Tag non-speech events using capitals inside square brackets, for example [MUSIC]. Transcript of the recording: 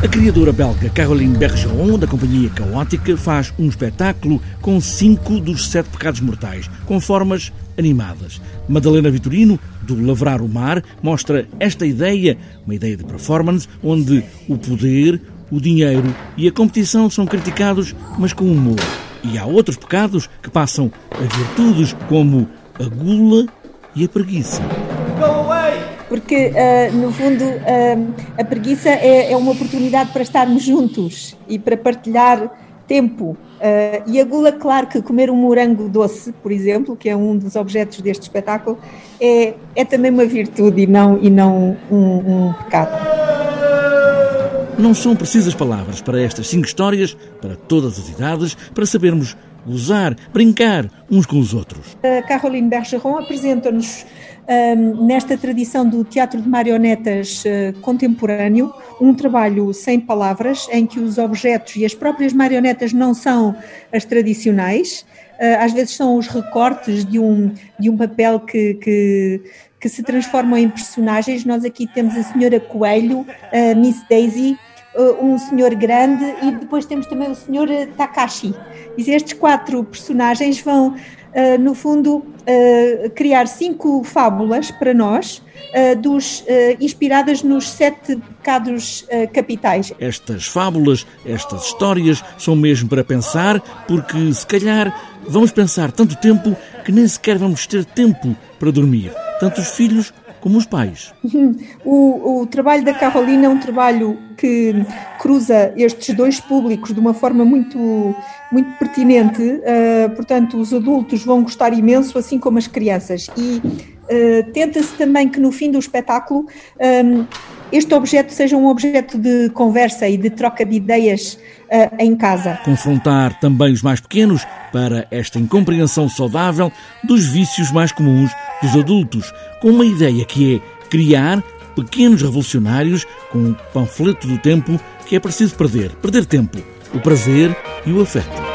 A criadora belga Caroline Bergeron, da companhia Caótica, faz um espetáculo com cinco dos sete pecados mortais, com formas animadas. Madalena Vitorino, do Lavrar o Mar, mostra esta ideia, uma ideia de performance, onde o poder, o dinheiro e a competição são criticados, mas com humor. E há outros pecados que passam a virtudes, como a gula e a preguiça porque uh, no fundo uh, a preguiça é, é, uma oportunidade para estarmos juntos e para partilhar tempo. Uh, e a gula, claro que comer um morango doce, por exemplo, que é um dos objetos deste espetáculo, é, é também uma virtude e não, e não um, um pecado. Não são precisas palavras para estas cinco histórias, para todas as idades, para sabermos gozar, brincar uns com os outros. A Caroline Bergeron apresenta-nos um, nesta tradição do teatro de marionetas uh, contemporâneo, um trabalho sem palavras, em que os objetos e as próprias marionetas não são as tradicionais, uh, às vezes são os recortes de um, de um papel que, que, que se transformam em personagens. Nós aqui temos a Senhora Coelho, a Miss Daisy, um senhor grande e depois temos também o senhor Takashi. E estes quatro personagens vão uh, no fundo, criar cinco fábulas para nós, dos, inspiradas nos sete pecados capitais. Estas fábulas, estas histórias, são mesmo para pensar, porque se calhar vamos pensar tanto tempo que nem sequer vamos ter tempo para dormir. Tanto os filhos como os pais. [LAUGHS] O, o, trabalho da Carolina é um trabalho que cruza estes dois públicos de uma forma muito, muito pertinente. Uh, portanto, os adultos vão gostar imenso, assim como as crianças. E uh, tenta-se também que no fim do espetáculo um, este objeto seja um objeto de conversa e de troca de ideias uh, em casa. Confrontar também os mais pequenos para esta incompreensão saudável dos vícios mais comuns dos adultos, com uma ideia que é criar pequenos revolucionários com um panfleto do tempo que é preciso perder. Perder tempo, o prazer e o afeto.